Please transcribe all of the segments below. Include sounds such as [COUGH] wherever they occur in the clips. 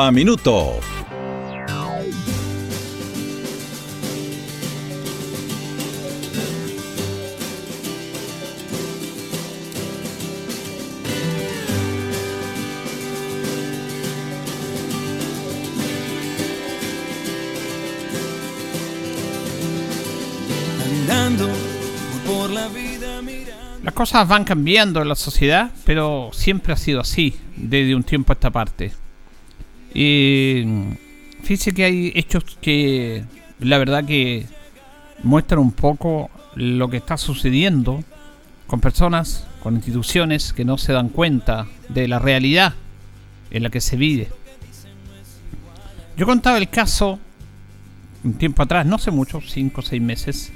a Minuto. Las cosas van cambiando en la sociedad, pero siempre ha sido así, desde un tiempo a esta parte. Y fíjese que hay hechos que la verdad que muestran un poco lo que está sucediendo con personas, con instituciones que no se dan cuenta de la realidad en la que se vive. Yo contaba el caso un tiempo atrás, no hace mucho, 5 o 6 meses,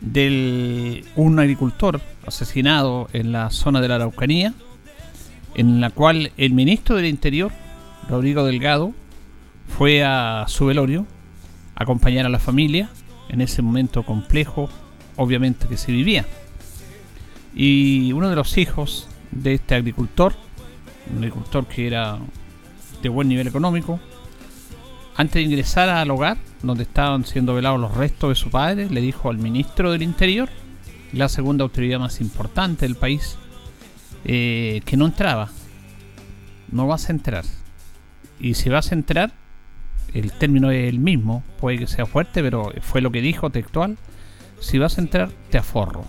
de un agricultor asesinado en la zona de la Araucanía, en la cual el ministro del Interior, Rodrigo Delgado, fue a su velorio a acompañar a la familia en ese momento complejo, obviamente que se vivía. Y uno de los hijos de este agricultor, un agricultor que era de buen nivel económico, antes de ingresar al hogar donde estaban siendo velados los restos de su padre, le dijo al ministro del Interior, la segunda autoridad más importante del país, eh, que no entraba. No vas a entrar. Y si vas a entrar, el término es el mismo, puede que sea fuerte, pero fue lo que dijo textual. Si vas a entrar, te aforro.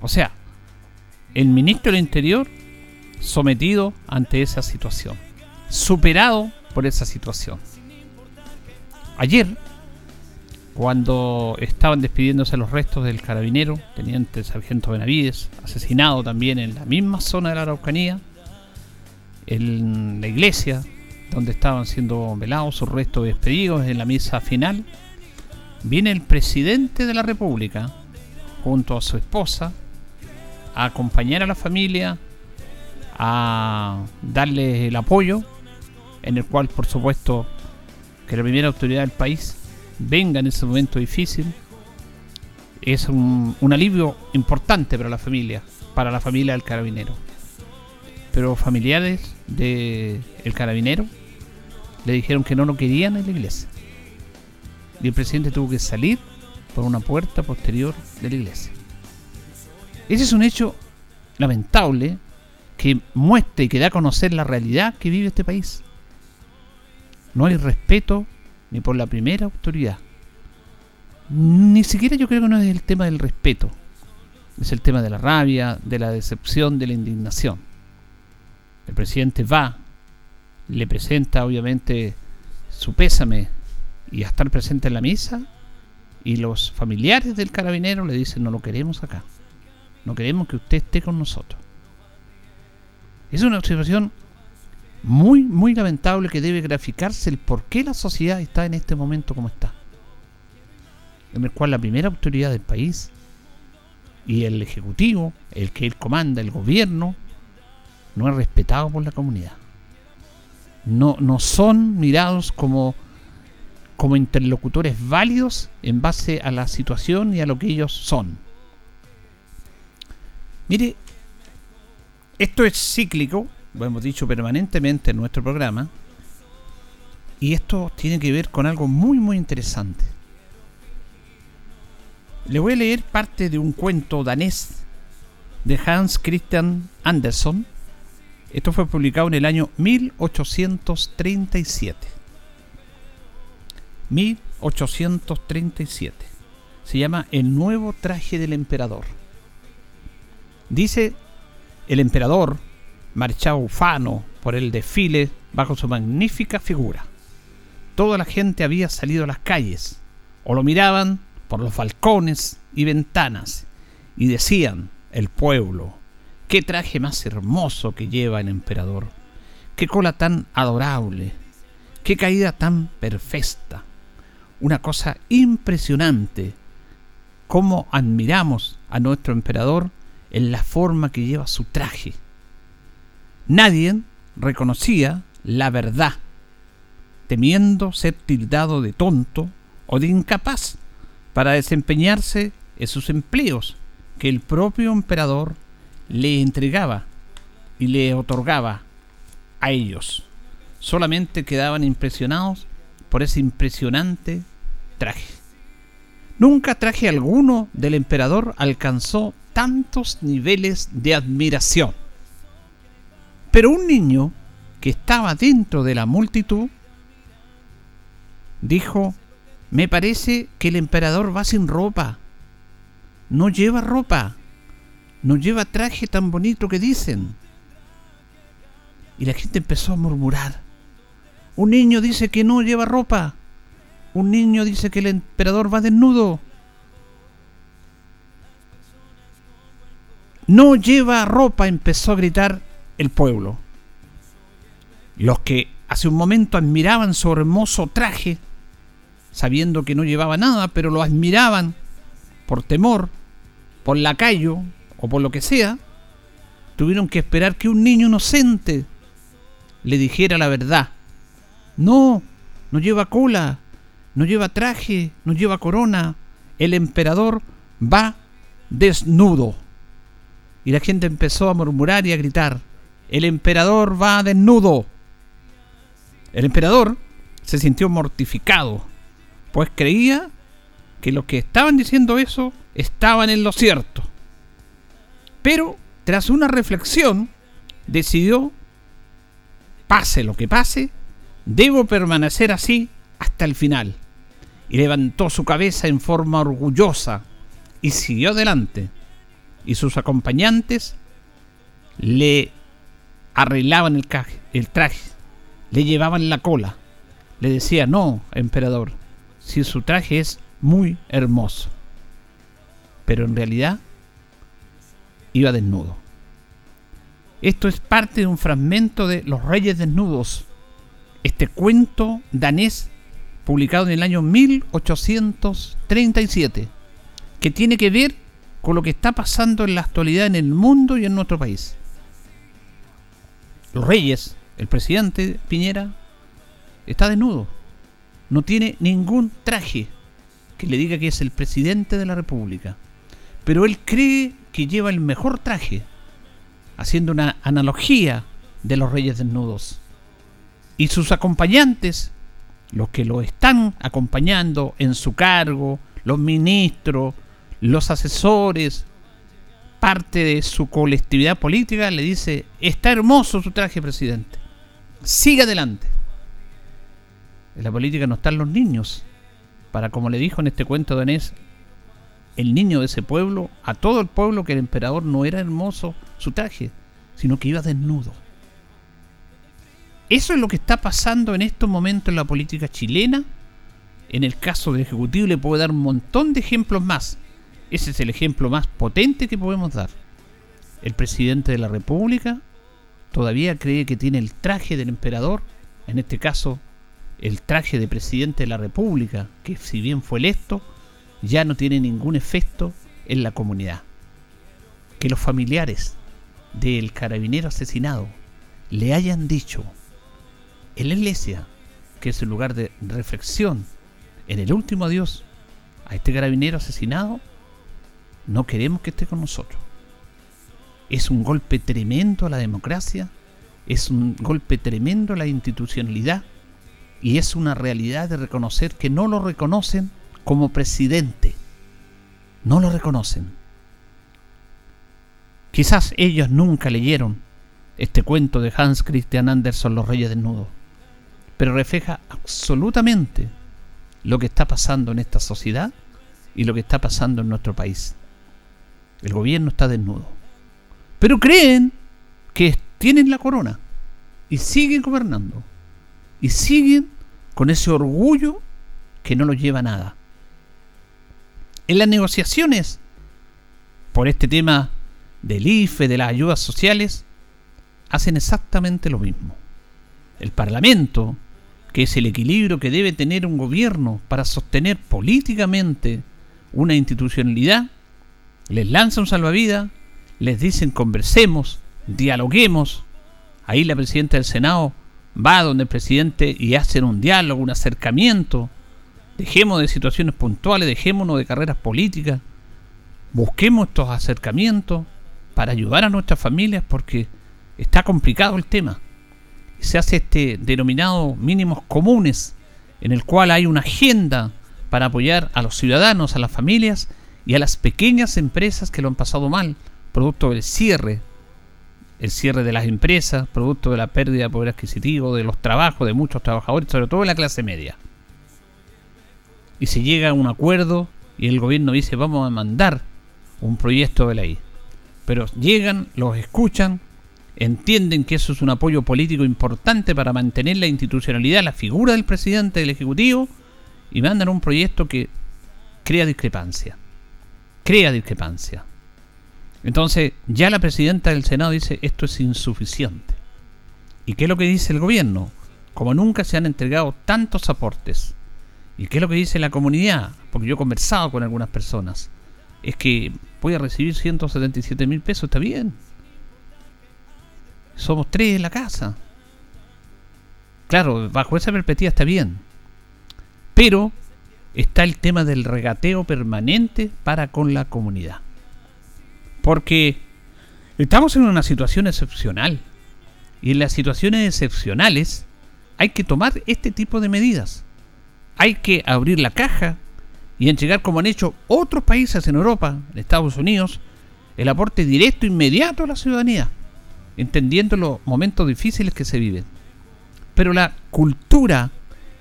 O sea, el ministro del Interior sometido ante esa situación, superado por esa situación. Ayer, cuando estaban despidiéndose los restos del carabinero, teniente sargento Benavides, asesinado también en la misma zona de la Araucanía, en la iglesia donde estaban siendo velados sus restos despedidos en la misa final, viene el presidente de la República junto a su esposa a acompañar a la familia, a darle el apoyo, en el cual por supuesto que la primera autoridad del país venga en ese momento difícil es un, alivio importante para la familia, para la familia del carabinero. Pero familiares del carabinero le dijeron que no lo querían en la iglesia. Y el presidente tuvo que salir por una puerta posterior de la iglesia. Ese es un hecho lamentable que muestra y que da a conocer la realidad que vive este país. No hay respeto ni por la primera autoridad. Ni siquiera yo creo que no es el tema del respeto. Es el tema de la rabia, de la decepción, de la indignación. El presidente va, le presenta obviamente su pésame y a estar presente en la misa y los familiares del carabinero le dicen no lo queremos acá. No queremos que usted esté con nosotros. Es una observación muy, muy lamentable que debe graficarse el por qué la sociedad está en este momento como está. En el cual la primera autoridad del país y el ejecutivo, el que él comanda, el gobierno, no es respetado por la comunidad. No, no son mirados como, como interlocutores válidos en base a la situación y a lo que ellos son. Mire, esto es cíclico, lo hemos dicho permanentemente en nuestro programa, y esto tiene que ver con algo muy muy interesante. Le voy a leer parte de un cuento danés de Hans Christian Andersen. Esto fue publicado en el año 1837. 1837. Se llama El nuevo traje del emperador. Dice el emperador marchaba ufano por el desfile bajo su magnífica figura. Toda la gente había salido a las calles, o lo miraban por los balcones y ventanas, y decían, el pueblo, Qué traje más hermoso que lleva el emperador. Qué cola tan adorable. Qué caída tan perfecta. Una cosa impresionante. Cómo admiramos a nuestro emperador en la forma que lleva su traje. Nadie reconocía la verdad, temiendo ser tildado de tonto o de incapaz para desempeñarse en sus empleos que el propio emperador le entregaba y le otorgaba a ellos. Solamente quedaban impresionados por ese impresionante traje. Nunca traje alguno del emperador alcanzó tantos niveles de admiración. Pero un niño que estaba dentro de la multitud dijo, me parece que el emperador va sin ropa. No lleva ropa. No lleva traje tan bonito que dicen. Y la gente empezó a murmurar. Un niño dice que no lleva ropa. Un niño dice que el emperador va desnudo. No lleva ropa, empezó a gritar el pueblo. Los que hace un momento admiraban su hermoso traje, sabiendo que no llevaba nada, pero lo admiraban por temor, por lacayo o por lo que sea, tuvieron que esperar que un niño inocente le dijera la verdad. No, no lleva cola, no lleva traje, no lleva corona. El emperador va desnudo. Y la gente empezó a murmurar y a gritar, el emperador va desnudo. El emperador se sintió mortificado, pues creía que los que estaban diciendo eso estaban en lo cierto. Pero tras una reflexión, decidió, pase lo que pase, debo permanecer así hasta el final. Y levantó su cabeza en forma orgullosa y siguió adelante. Y sus acompañantes le arreglaban el, el traje, le llevaban la cola. Le decía, no, emperador, si su traje es muy hermoso. Pero en realidad iba desnudo. Esto es parte de un fragmento de Los Reyes Desnudos, este cuento danés publicado en el año 1837, que tiene que ver con lo que está pasando en la actualidad en el mundo y en nuestro país. Los Reyes, el presidente Piñera, está desnudo, no tiene ningún traje que le diga que es el presidente de la República, pero él cree que lleva el mejor traje, haciendo una analogía de los reyes desnudos. Y sus acompañantes, los que lo están acompañando en su cargo, los ministros, los asesores, parte de su colectividad política, le dice, está hermoso su traje, presidente. Siga adelante. En la política no están los niños. Para, como le dijo en este cuento danés, el niño de ese pueblo, a todo el pueblo, que el emperador no era hermoso su traje, sino que iba desnudo. Eso es lo que está pasando en estos momentos en la política chilena. En el caso del Ejecutivo le puedo dar un montón de ejemplos más. Ese es el ejemplo más potente que podemos dar. El presidente de la República todavía cree que tiene el traje del emperador, en este caso el traje de presidente de la República, que si bien fue electo, ya no tiene ningún efecto en la comunidad. Que los familiares del carabinero asesinado le hayan dicho en la iglesia, que es el lugar de reflexión, en el último adiós a este carabinero asesinado, no queremos que esté con nosotros. Es un golpe tremendo a la democracia, es un golpe tremendo a la institucionalidad y es una realidad de reconocer que no lo reconocen como presidente. No lo reconocen. Quizás ellos nunca leyeron este cuento de Hans Christian Andersen, Los Reyes Desnudos, pero refleja absolutamente lo que está pasando en esta sociedad y lo que está pasando en nuestro país. El gobierno está desnudo. Pero creen que tienen la corona y siguen gobernando. Y siguen con ese orgullo que no los lleva a nada en las negociaciones por este tema del IFE, de las ayudas sociales, hacen exactamente lo mismo. El Parlamento, que es el equilibrio que debe tener un gobierno para sostener políticamente una institucionalidad, les lanza un salvavidas, les dicen conversemos, dialoguemos. Ahí la presidenta del Senado va donde el presidente y hacen un diálogo, un acercamiento. Dejemos de situaciones puntuales, dejémonos de carreras políticas. Busquemos estos acercamientos para ayudar a nuestras familias porque está complicado el tema. Se hace este denominado mínimos comunes en el cual hay una agenda para apoyar a los ciudadanos, a las familias y a las pequeñas empresas que lo han pasado mal, producto del cierre, el cierre de las empresas, producto de la pérdida de poder adquisitivo, de los trabajos de muchos trabajadores, sobre todo de la clase media. Y se llega a un acuerdo y el gobierno dice vamos a mandar un proyecto de ley. Pero llegan, los escuchan, entienden que eso es un apoyo político importante para mantener la institucionalidad, la figura del presidente del Ejecutivo, y mandan un proyecto que crea discrepancia. Crea discrepancia. Entonces, ya la presidenta del Senado dice esto es insuficiente. ¿Y qué es lo que dice el gobierno? Como nunca se han entregado tantos aportes. ¿Y qué es lo que dice la comunidad? Porque yo he conversado con algunas personas. Es que voy a recibir 177 mil pesos, está bien. Somos tres en la casa. Claro, bajo esa perspectiva está bien. Pero está el tema del regateo permanente para con la comunidad. Porque estamos en una situación excepcional. Y en las situaciones excepcionales hay que tomar este tipo de medidas. Hay que abrir la caja y entregar, como han hecho otros países en Europa, en Estados Unidos, el aporte directo inmediato a la ciudadanía, entendiendo los momentos difíciles que se viven. Pero la cultura,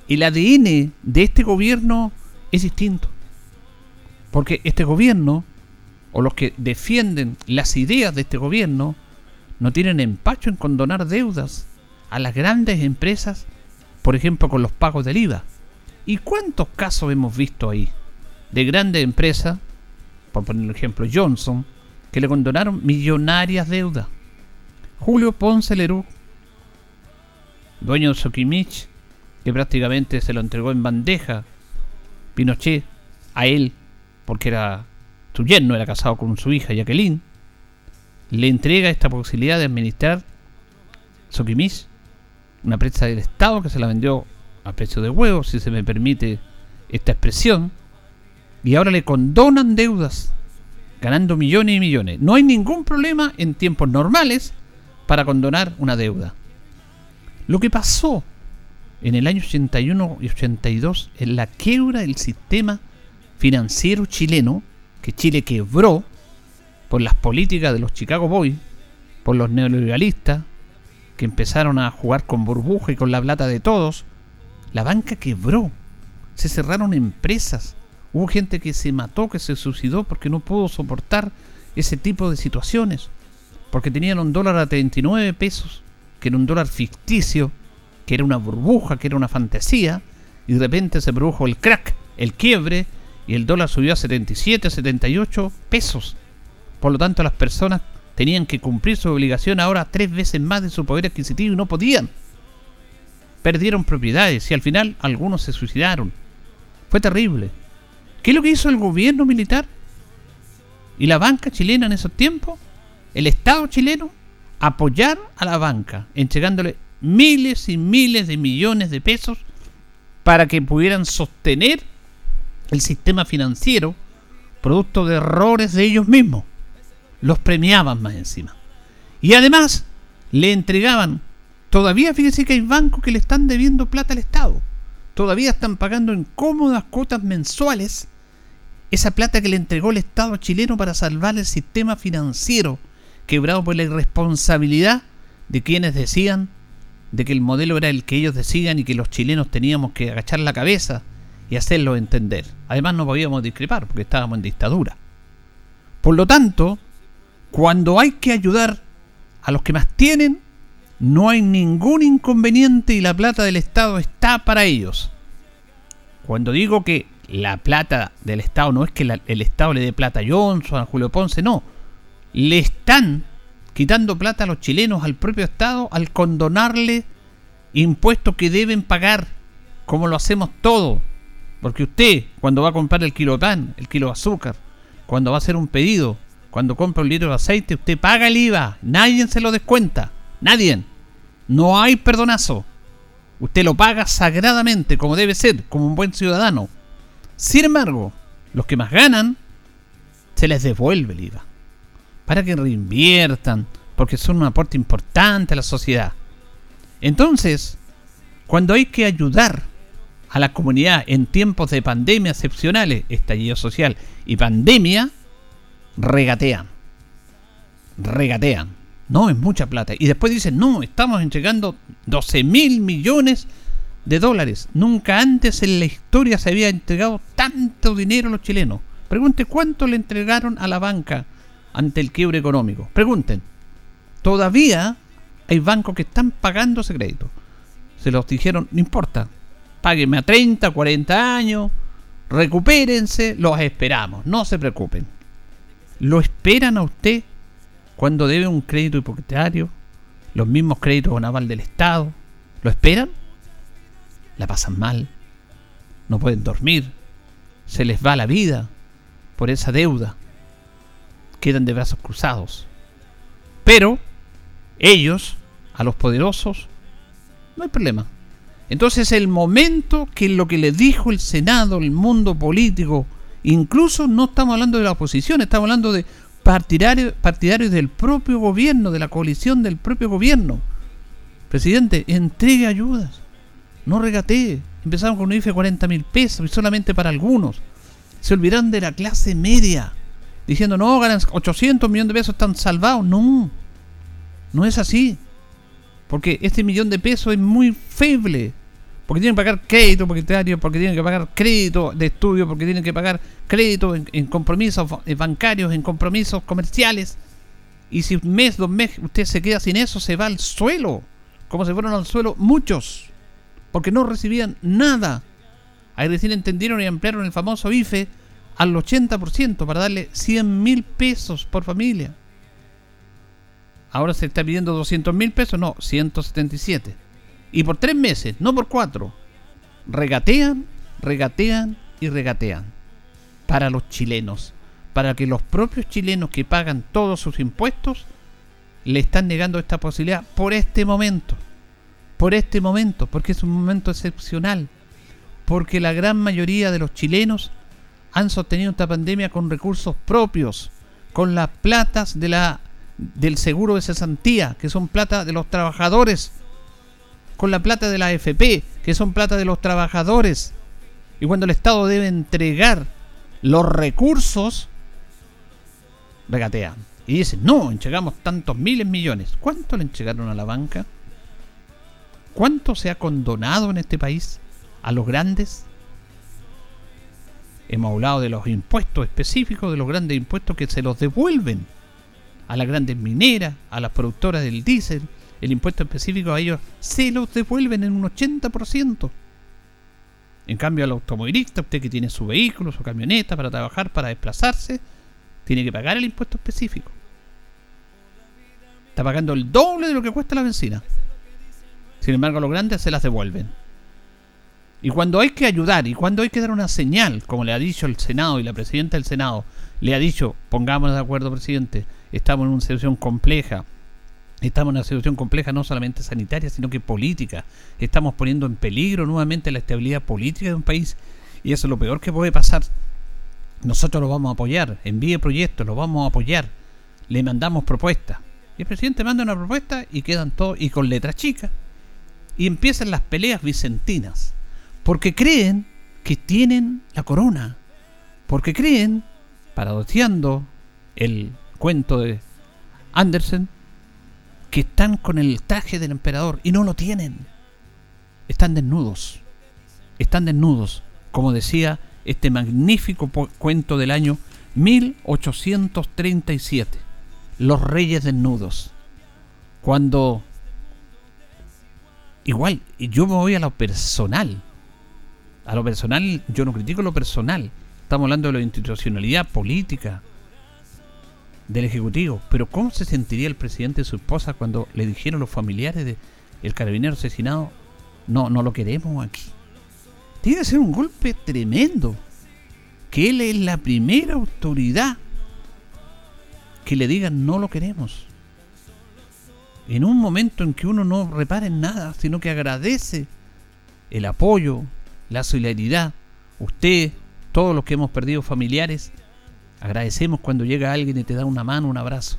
el ADN de este gobierno es distinto. Porque este gobierno o los que defienden las ideas de este gobierno no tienen empacho en condonar deudas a las grandes empresas, por ejemplo con los pagos del IVA. ¿Y cuántos casos hemos visto ahí de grandes empresas, por poner el ejemplo Johnson, que le condonaron millonarias deudas? Julio Ponce Lerú, dueño de Sokimich, que prácticamente se lo entregó en bandeja Pinochet a él, porque era su yerno era casado con su hija Jacqueline, le entrega esta posibilidad de administrar Soquimis, una empresa del Estado que se la vendió a precio de huevo, si se me permite esta expresión, y ahora le condonan deudas, ganando millones y millones. No hay ningún problema en tiempos normales para condonar una deuda. Lo que pasó en el año 81 y 82 en la quiebra del sistema financiero chileno que Chile quebró por las políticas de los Chicago Boys, por los neoliberalistas, que empezaron a jugar con burbuja y con la plata de todos, la banca quebró. Se cerraron empresas. Hubo gente que se mató, que se suicidó porque no pudo soportar ese tipo de situaciones. Porque tenían un dólar a 39 pesos, que era un dólar ficticio, que era una burbuja, que era una fantasía, y de repente se produjo el crack, el quiebre, y el dólar subió a 77, 78 pesos. Por lo tanto, las personas tenían que cumplir su obligación ahora tres veces más de su poder adquisitivo y no podían. Perdieron propiedades y al final algunos se suicidaron. Fue terrible. ¿Qué es lo que hizo el gobierno militar? ¿Y la banca chilena en esos tiempos? El Estado chileno apoyar a la banca, entregándole miles y miles de millones de pesos para que pudieran sostener el sistema financiero producto de errores de ellos mismos. Los premiaban más encima. Y además le entregaban, todavía fíjese que hay bancos que le están debiendo plata al Estado. Todavía están pagando en cómodas cuotas mensuales esa plata que le entregó el Estado chileno para salvar el sistema financiero, quebrado por la irresponsabilidad de quienes decían de que el modelo era el que ellos decían y que los chilenos teníamos que agachar la cabeza y hacerlo entender. Además no podíamos discrepar porque estábamos en dictadura. Por lo tanto, cuando hay que ayudar a los que más tienen, no hay ningún inconveniente y la plata del Estado está para ellos. Cuando digo que la plata del Estado no es que el Estado le dé plata a Johnson, a Julio Ponce, no. Le está están quitando plata a los chilenos, al propio Estado, al condonarle impuestos que deben pagar, como lo hacemos todos. Porque usted, cuando va a comprar el kilo de pan, el kilo de azúcar, cuando va a hacer un pedido, cuando compra un litro de aceite, usted paga el IVA. Nadie se lo descuenta. Nadie. No hay perdonazo. Usted lo paga sagradamente, como debe ser, como un buen ciudadano. Sin embargo, los que más ganan, se les devuelve el IVA. Para que reinviertan, porque son un aporte importante a la sociedad. Entonces, cuando hay que ayudar a la comunidad en tiempos de pandemia excepcionales, estallido social y pandemia, regatean. Regatean. No, es mucha plata. Y después dicen, no, estamos entregando 12 mil millones de dólares. Nunca antes en la historia se había entregado tanto dinero a los chilenos. Pregunte cuánto le entregaron a la banca ante el quiebre económico. Pregunten. Todavía hay bancos que están pagando ese crédito. Se los dijeron, no importa, páguenme a 30, 40 años, recupérense, los esperamos, no se preocupen. ¿Lo esperan a usted cuando debe un crédito hipotecario? Los mismos créditos naval del Estado. ¿Lo esperan? La pasan mal. No pueden dormir. Se les va la vida por esa deuda. Quedan de brazos cruzados. Pero ellos, a los poderosos, no hay problema. Entonces el momento que lo que le dijo el Senado, el mundo político, incluso no estamos hablando de la oposición, estamos hablando de partidarios, partidarios del propio gobierno, de la coalición del propio gobierno. Presidente, entregue ayudas, no regatee. Empezamos con un IFE de 40 mil pesos y solamente para algunos. Se olvidaron de la clase media, diciendo, no, ganan 800 millones de pesos, están salvados. No, no es así. Porque este millón de pesos es muy feble. Porque tienen que pagar crédito porque tienen que pagar crédito de estudio, porque tienen que pagar crédito en, compromisos bancarios, en compromisos comerciales. Y si un mes, dos meses, usted se queda sin eso, se va al suelo. Como se fueron al suelo muchos. Porque no recibían nada. Ahí recién entendieron y ampliaron el famoso IFE al 80% para darle 100 mil pesos por familia. Ahora se está pidiendo 200 mil pesos, no, 177. Y por tres meses, no por cuatro. Regatean, regatean y regatean. Para los chilenos. Para que los propios chilenos que pagan todos sus impuestos le están negando esta posibilidad por este momento. Por este momento, porque es un momento excepcional. Porque la gran mayoría de los chilenos han sostenido esta pandemia con recursos propios, con las platas de la del seguro de cesantía, que son plata de los trabajadores, con la plata de la AFP, que son plata de los trabajadores. Y cuando el Estado debe entregar los recursos, regatean. Y dicen, no, entregamos tantos miles millones. ¿Cuánto le entregaron a la banca? ¿Cuánto se ha condonado en este país a los grandes? Hemos hablado de los impuestos específicos, de los grandes impuestos que se los devuelven a las grandes mineras, a las productoras del diésel, el impuesto específico a ellos se los devuelven en un 80%. En cambio al automovilista, usted que tiene su vehículo, su camioneta para trabajar, para desplazarse, tiene que pagar el impuesto específico. Está pagando el doble de lo que cuesta la benzina. Sin embargo, a los grandes se las devuelven. Y cuando hay que ayudar y cuando hay que dar una señal, como le ha dicho el Senado y la presidenta del Senado, le ha dicho, pongámonos de acuerdo, presidente, estamos en una situación compleja. Estamos en una situación compleja no solamente sanitaria, sino que política. Estamos poniendo en peligro nuevamente la estabilidad política de un país y eso es lo peor que puede pasar. Nosotros lo vamos a apoyar, envíe proyectos, lo vamos a apoyar, le mandamos propuestas. Y el presidente manda una propuesta y quedan todos, y con letras chicas. Y empiezan las peleas vicentinas. Porque creen que tienen la corona. Porque creen, paradoxeando el cuento de Andersen, que están con el traje del emperador y no lo tienen. Están desnudos. Están desnudos, como decía este magnífico cuento del año 1837. Los reyes desnudos. Cuando... Igual, yo me voy a lo personal. A lo personal, yo no critico lo personal. Estamos hablando de la institucionalidad política, del Ejecutivo. Pero ¿cómo se sentiría el presidente y su esposa cuando le dijeron los familiares del el carabinero asesinado, no, no lo queremos aquí? Tiene que ser un golpe tremendo. Que él es la primera autoridad que le digan no lo queremos. En un momento en que uno no repara en nada, sino que agradece el apoyo, la solidaridad, usted, todos los que hemos perdido familiares, agradecemos cuando llega alguien y te da una mano, un abrazo.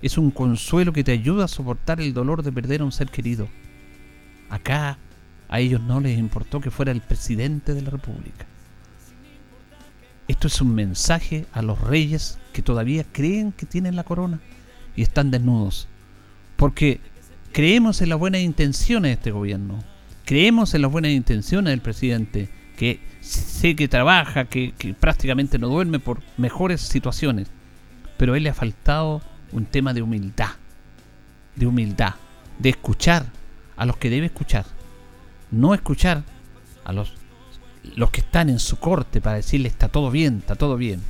Es un consuelo que te ayuda a soportar el dolor de perder a un ser querido. Acá a ellos no les importó que fuera el presidente de la República. Esto es un mensaje a los reyes que todavía creen que tienen la corona y están desnudos. Porque creemos en las buenas intenciones de este gobierno. Creemos en las buenas intenciones del presidente, que sé que trabaja, que, prácticamente no duerme por mejores situaciones. Pero a él le ha faltado un tema de humildad. De humildad. De escuchar a los que debe escuchar. No escuchar a los los que están en su corte para decirle está todo bien, está todo bien.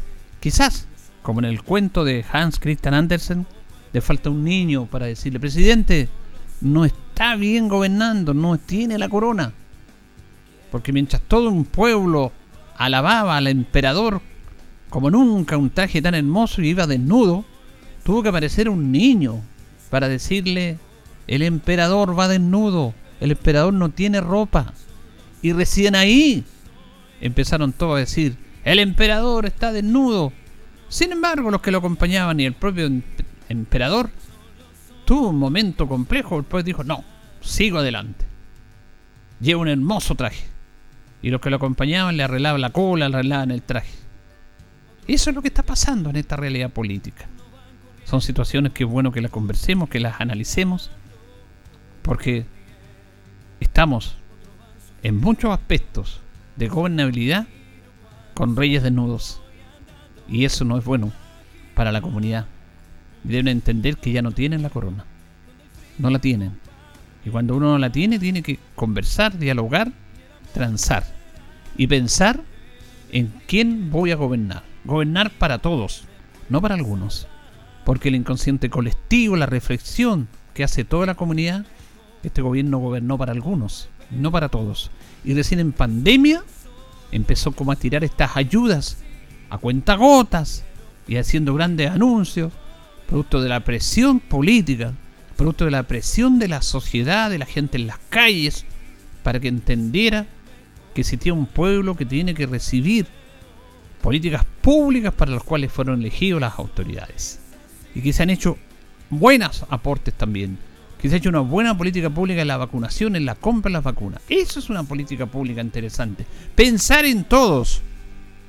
Quizás, como en el cuento de Hans Christian Andersen, le falta un niño para decirle, presidente, no está bien gobernando, no tiene la corona. Porque mientras todo un pueblo alababa al emperador como nunca un traje tan hermoso y iba desnudo, tuvo que aparecer un niño para decirle, el emperador va desnudo, el emperador no tiene ropa. Y recién ahí empezaron todos a decir, el emperador está desnudo. Sin embargo, los que lo acompañaban y el propio emperador tuvo un momento complejo, después dijo, no, sigo adelante. Lleva un hermoso traje. Y los que lo acompañaban le arreglaban la cola, le arreglaban el traje. Eso es lo que está pasando en esta realidad política. Son situaciones que es bueno que las conversemos, que las analicemos, porque estamos en muchos aspectos de gobernabilidad con reyes desnudos. Y eso no es bueno para la comunidad. Deben entender que ya no tienen la corona. No la tienen. Y cuando uno no la tiene, tiene que conversar, dialogar, transar. Y pensar en quién voy a gobernar. Gobernar para todos, no para algunos. Porque el inconsciente colectivo, la reflexión que hace toda la comunidad, este gobierno gobernó para algunos, no para todos. Y recién en pandemia empezó como a tirar estas ayudas a cuentagotas y haciendo grandes anuncios, producto de la presión política, producto de la presión de la sociedad, de la gente en las calles, para que entendiera que existía un pueblo que tiene que recibir políticas públicas para las cuales fueron elegidos las autoridades. Y que se han hecho buenos aportes también que se ha hecho una buena política pública en la vacunación, en la compra de las vacunas. Eso es una política pública interesante. Pensar en todos.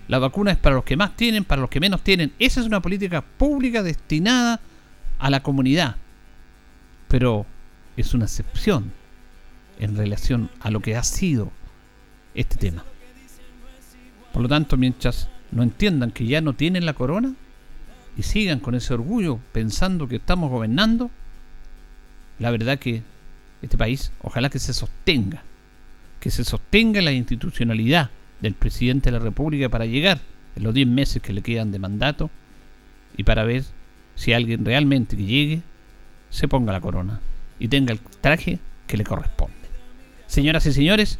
La vacuna es para los que más tienen, para los que menos tienen. Esa es una política pública destinada a la comunidad. Pero es una excepción en relación a lo que ha sido este tema. Por lo tanto, mientras no entiendan que ya no tienen la corona y sigan con ese orgullo pensando que estamos gobernando, la verdad que este país, ojalá que se sostenga, que se sostenga la institucionalidad del presidente de la República para llegar en los 10 meses que le quedan de mandato y para ver si alguien realmente que llegue se ponga la corona y tenga el traje que le corresponde. Señoras y señores,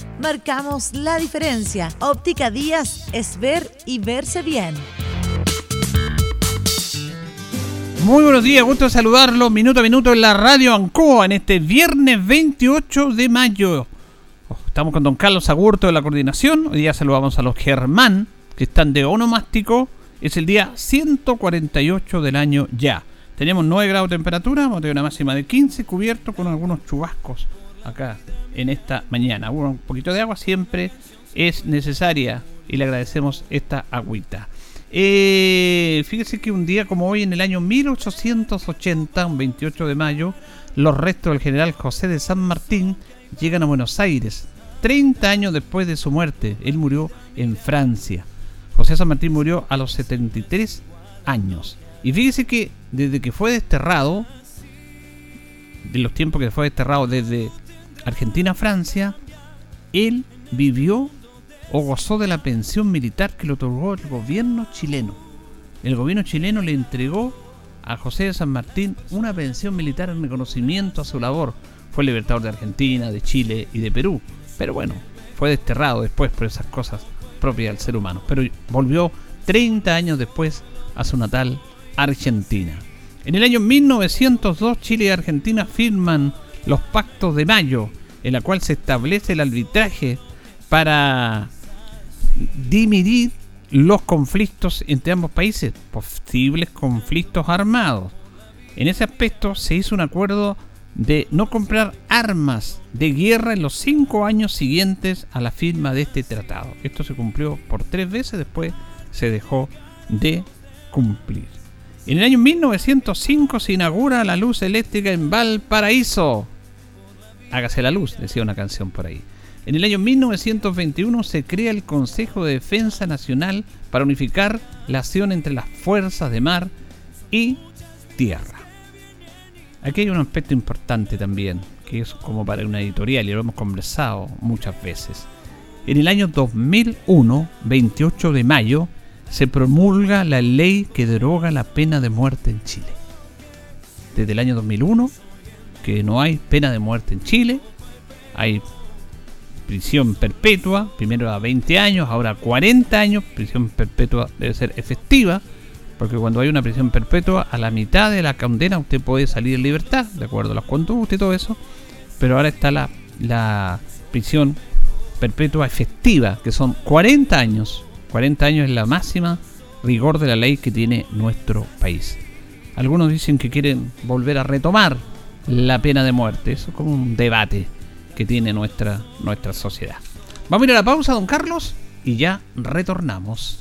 Marcamos la diferencia. Óptica Díaz es ver y verse bien. Muy buenos días, gusto saludarlo minuto a minuto en la radio Ancoa en este viernes 28 de mayo. Estamos con don Carlos Agurto de la coordinación. Hoy día saludamos a los Germán, que están de onomástico. Es el día 148 del año ya. Tenemos 9 grados de temperatura, vamos a tener una máxima de 15, cubierto con algunos chubascos acá en esta mañana. un poquito de agua siempre es necesaria y le agradecemos esta agüita. Eh, fíjese que un día como hoy, en el año 1880, un 28 de mayo, los restos del general José de San Martín llegan a Buenos Aires, 30 años después de su muerte. Él murió en Francia. José San Martín murió a los 73 años. Y fíjese que desde que fue desterrado, de los tiempos que fue desterrado desde Argentina a Francia, él vivió o gozó de la pensión militar que le otorgó el gobierno chileno. El gobierno chileno le entregó a José de San Martín una pensión militar en reconocimiento a su labor. Fue libertador de Argentina, de Chile y de Perú. Pero bueno, fue desterrado después por esas cosas propias del ser humano. Pero volvió 30 años después a su natal Argentina. En el año 1902 Chile y Argentina firman los pactos de Mayo, en la cual se establece el arbitraje para dimitir los conflictos entre ambos países, posibles conflictos armados. En ese aspecto se hizo un acuerdo de no comprar armas de guerra en los cinco años siguientes a la firma de este tratado. Esto se cumplió por tres veces, después se dejó de cumplir. En el año 1905 se inaugura la luz eléctrica en Valparaíso. Hágase la luz, decía una canción por ahí. En el año 1921 se crea el Consejo de Defensa Nacional para unificar la acción entre las fuerzas de mar y tierra. Aquí hay un aspecto importante también, que es como para una editorial y lo hemos conversado muchas veces. En el año 2001, 28 de mayo, se promulga la ley que deroga la pena de muerte en Chile. Desde el año 2001, que no hay pena de muerte en Chile, hay prisión perpetua, primero a 20 años, ahora a 40 años, prisión perpetua debe ser efectiva, porque cuando hay una prisión perpetua, a la mitad de la condena usted puede salir en libertad, de acuerdo a las conductas y todo eso, pero ahora está la, la prisión perpetua efectiva, que son 40 años. 40 años es la máxima rigor de la ley que tiene nuestro país. Algunos dicen que quieren volver a retomar la pena de muerte. Eso es como un debate que tiene nuestra, nuestra sociedad. Vamos a ir a la pausa, don Carlos, y ya retornamos.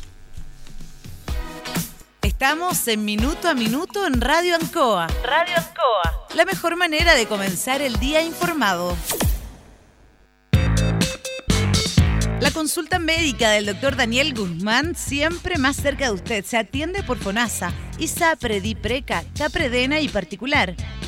Estamos en Minuto a Minuto en Radio Ancoa. Radio Ancoa. La mejor manera de comenzar el día informado. La consulta médica del doctor Daniel Guzmán siempre más cerca de usted. Se atiende por FONASA, ISAPRE, DIPRECA, CAPREDENA y particular.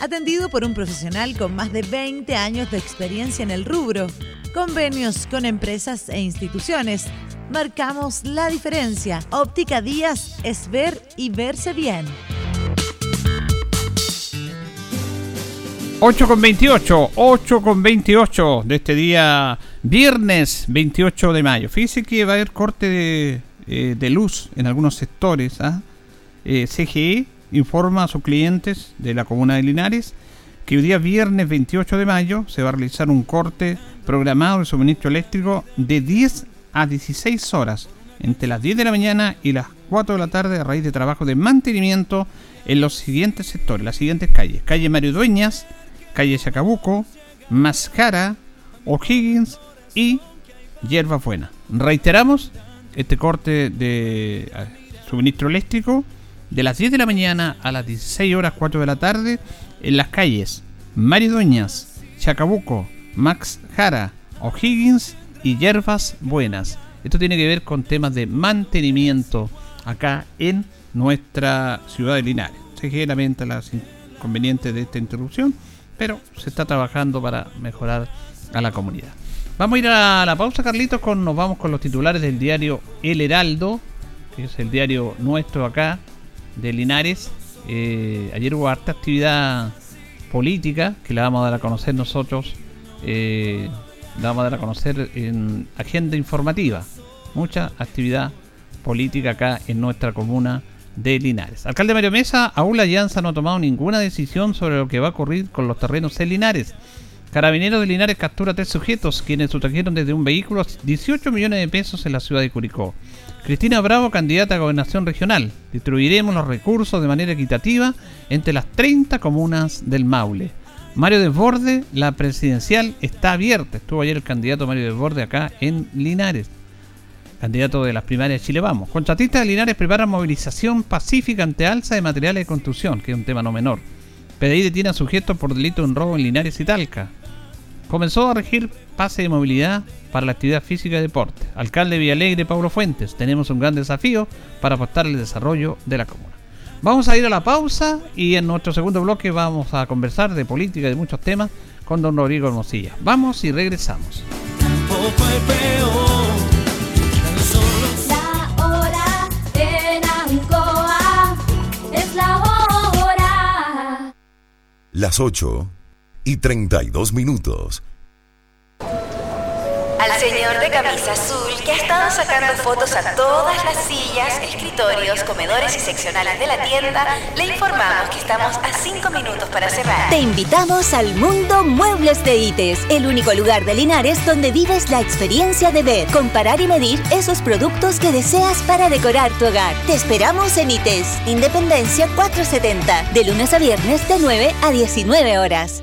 Atendido por un profesional con más de 20 años de experiencia en el rubro, convenios con empresas e instituciones. Marcamos la diferencia. Óptica Díaz es ver y verse bien. 8 con 28, 8 con 28 de este día viernes 28 de mayo. Fíjese que va a haber corte de, eh, luz en algunos sectores. ¿ah? Eh, CGE informa a sus clientes de la comuna de Linares que el día viernes 28 de mayo se va a realizar un corte programado de suministro eléctrico de 10 a 16 horas entre las 10 de la mañana y las 4 de la tarde a raíz de trabajo de mantenimiento en los siguientes sectores, las siguientes calles. Calle Mario Dueñas, calle Chacabuco, Mascara, O'Higgins y Hierba Buena. Reiteramos este corte de eh, suministro eléctrico de las 10 de la mañana a las 16 horas 4 de la tarde en las calles Mario Dueñas, Chacabuco, Max Jara, O'Higgins y Hierbas Buenas. Esto tiene que ver con temas de mantenimiento acá en nuestra ciudad de Linares. Se lamenta la inconvenientes de esta interrupción, pero se está trabajando para mejorar a la comunidad. Vamos a ir a la pausa, Carlitos, nos vamos con los titulares del diario El Heraldo, que es el diario nuestro acá, de Linares. Eh, ayer hubo harta actividad política que la vamos a dar a conocer nosotros. Eh, la vamos a dar a conocer en agenda informativa. Mucha actividad política acá en nuestra comuna de Linares. Alcalde Mario Mesa, aún la Alianza no ha tomado ninguna decisión sobre lo que va a ocurrir con los terrenos en Linares. Carabineros de Linares captura a tres sujetos quienes sustrajeron desde un vehículo 18 millones de pesos en la ciudad de Curicó. Cristina Bravo, candidata a gobernación regional. Distribuiremos los recursos de manera equitativa entre las 30 comunas del Maule. Mario Desborde, la presidencial está abierta. Estuvo ayer el candidato Mario Desborde acá en Linares candidato de las primarias de Chile Vamos. Contratistas de Linares preparan movilización pacífica ante alza de materiales de construcción, que es un tema no menor. PDI detiene a sujetos por delito en robo en Linares y Talca. Comenzó a regir pase de movilidad para la actividad física y deporte. Alcalde Villalegre, Pablo Fuentes. Tenemos un gran desafío para apostar el desarrollo de la comuna. Vamos a ir a la pausa y en nuestro segundo bloque vamos a conversar de política y de muchos temas con don Rodrigo Hermosilla. Vamos y regresamos. las 8 y 32 minutos. Al señor de camisa azul que ha estado sacando fotos a todas las sillas, escritorios, comedores y seccionales de la tienda, le informamos que estamos a 5 minutos para cerrar. Te invitamos al Mundo Muebles de ITES, el único lugar de Linares donde vives la experiencia de ver, comparar y medir esos productos que deseas para decorar tu hogar. Te esperamos en ITES, Independencia 470, de lunes a viernes de 9 a 19 horas.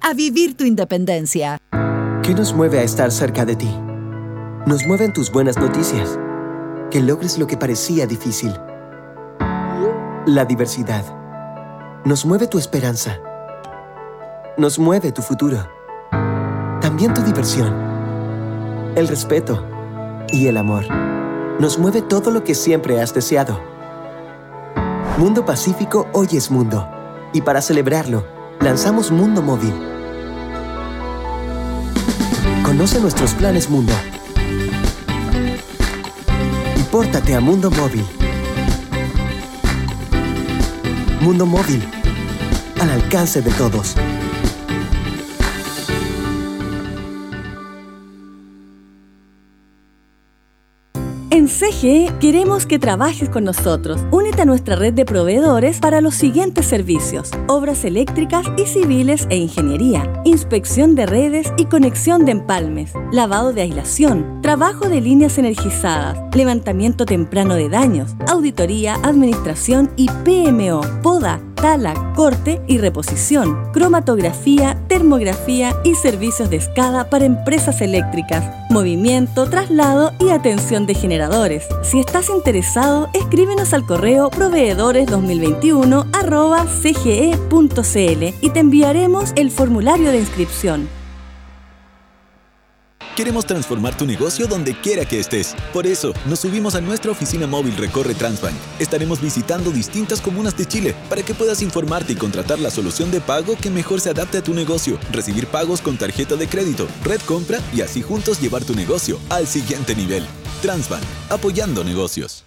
a vivir tu independencia. ¿Qué nos mueve a estar cerca de ti? Nos mueven tus buenas noticias. Que logres lo que parecía difícil. La diversidad. Nos mueve tu esperanza. Nos mueve tu futuro. También tu diversión. El respeto. Y el amor. Nos mueve todo lo que siempre has deseado. Mundo Pacífico hoy es mundo. Y para celebrarlo, lanzamos Mundo Móvil. Conoce nuestros planes Mundo. Y pórtate a Mundo Móvil. Mundo Móvil. Al alcance de todos. En CGE queremos que trabajes con nosotros. Únete a nuestra red de proveedores para los siguientes servicios: obras eléctricas y civiles e ingeniería, inspección de redes y conexión de empalmes, lavado de aislación, trabajo de líneas energizadas, levantamiento temprano de daños, auditoría, administración y PMO, poda tala, corte y reposición, cromatografía, termografía y servicios de escada para empresas eléctricas, movimiento, traslado y atención de generadores. Si estás interesado, escríbenos al correo proveedores2021 y te enviaremos el formulario de inscripción. Queremos transformar tu negocio donde quiera que estés. Por eso, nos subimos a nuestra oficina móvil Recorre Transbank. Estaremos visitando distintas comunas de Chile para que puedas informarte y contratar la solución de pago que mejor se adapte a tu negocio, recibir pagos con tarjeta de crédito, red compra y así juntos llevar tu negocio al siguiente nivel. Transbank, apoyando negocios.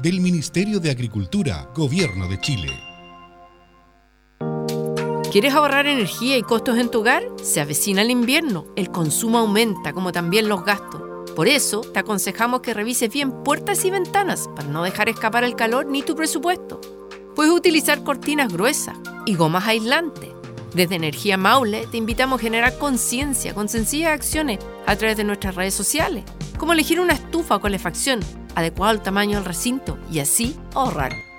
del Ministerio de Agricultura, Gobierno de Chile. ¿Quieres ahorrar energía y costos en tu hogar? Se avecina el invierno, el consumo aumenta, como también los gastos. Por eso, te aconsejamos que revises bien puertas y ventanas para no dejar escapar el calor ni tu presupuesto. Puedes utilizar cortinas gruesas y gomas aislantes. Desde Energía Maule te invitamos a generar conciencia con sencillas acciones a través de nuestras redes sociales, como elegir una estufa o calefacción adecuada al tamaño del recinto y así ahorrar.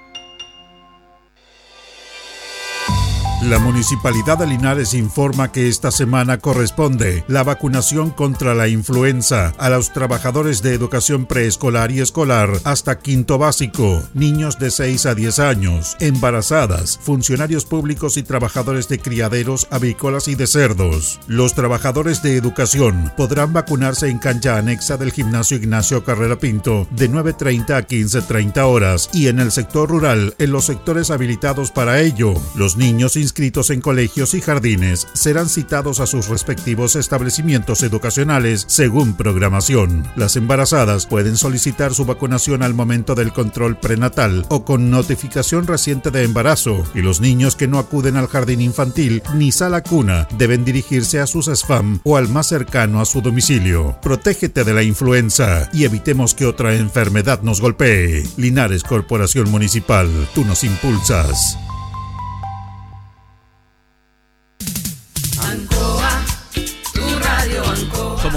La Municipalidad de Linares informa que esta semana corresponde la vacunación contra la influenza a los trabajadores de educación preescolar y escolar hasta quinto básico, niños de 6 a 10 años, embarazadas, funcionarios públicos y trabajadores de criaderos, avícolas y de cerdos. Los trabajadores de educación podrán vacunarse en cancha anexa del gimnasio Ignacio Carrera Pinto de 9.30 a 15.30 horas y en el sector rural en los sectores habilitados para ello. Los niños inscritos en colegios y jardines serán citados a sus respectivos establecimientos educacionales según programación. Las embarazadas pueden solicitar su vacunación al momento del control prenatal o con notificación reciente de embarazo y los niños que no acuden al jardín infantil ni sala cuna deben dirigirse a sus SFAM o al más cercano a su domicilio. Protégete de la influenza y evitemos que otra enfermedad nos golpee. Linares Corporación Municipal, tú nos impulsas.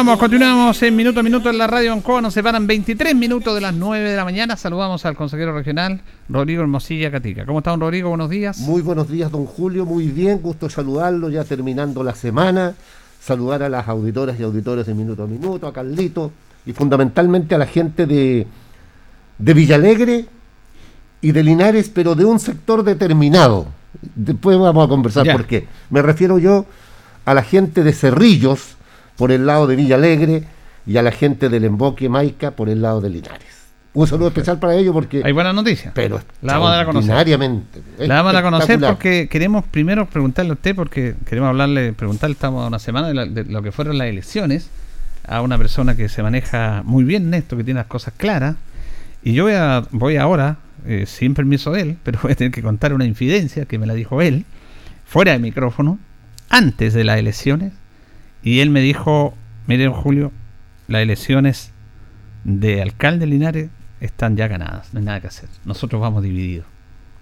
Continuamos en minuto a minuto en la radio Ancoa. Nos separan 23 minutos de las 9 de la mañana. Saludamos al consejero regional, Rodrigo Hermosilla Catica. ¿Cómo está, don Rodrigo? Buenos días. Muy buenos días, don Julio. Muy bien, gusto saludarlo ya terminando la semana. Saludar a las auditoras y auditores de Minuto a Minuto, a Carlito y fundamentalmente a la gente de, de Villalegre y de Linares, pero de un sector determinado. Después vamos a conversar Ya. por qué. Me refiero yo a la gente de Cerrillos por el lado de Villalegre y a la gente del Emboque Maica por el lado de Linares. Un saludo especial para ellos porque... Hay buenas noticias. Pero La vamos a dar a conocer. La vamos a dar a conocer porque queremos primero preguntarle a usted, porque queremos hablarle, preguntarle, estamos a una semana de, la- de lo que fueron las elecciones, a una persona que se maneja muy bien en esto, que tiene las cosas claras. Y yo voy, a, voy ahora, eh, sin permiso de él, pero voy a tener que contar una infidencia que me la dijo él, fuera de micrófono, antes de las elecciones. Y él me dijo, mire, Julio, las elecciones de alcalde de Linares están ya ganadas, no hay nada que hacer. Nosotros vamos divididos.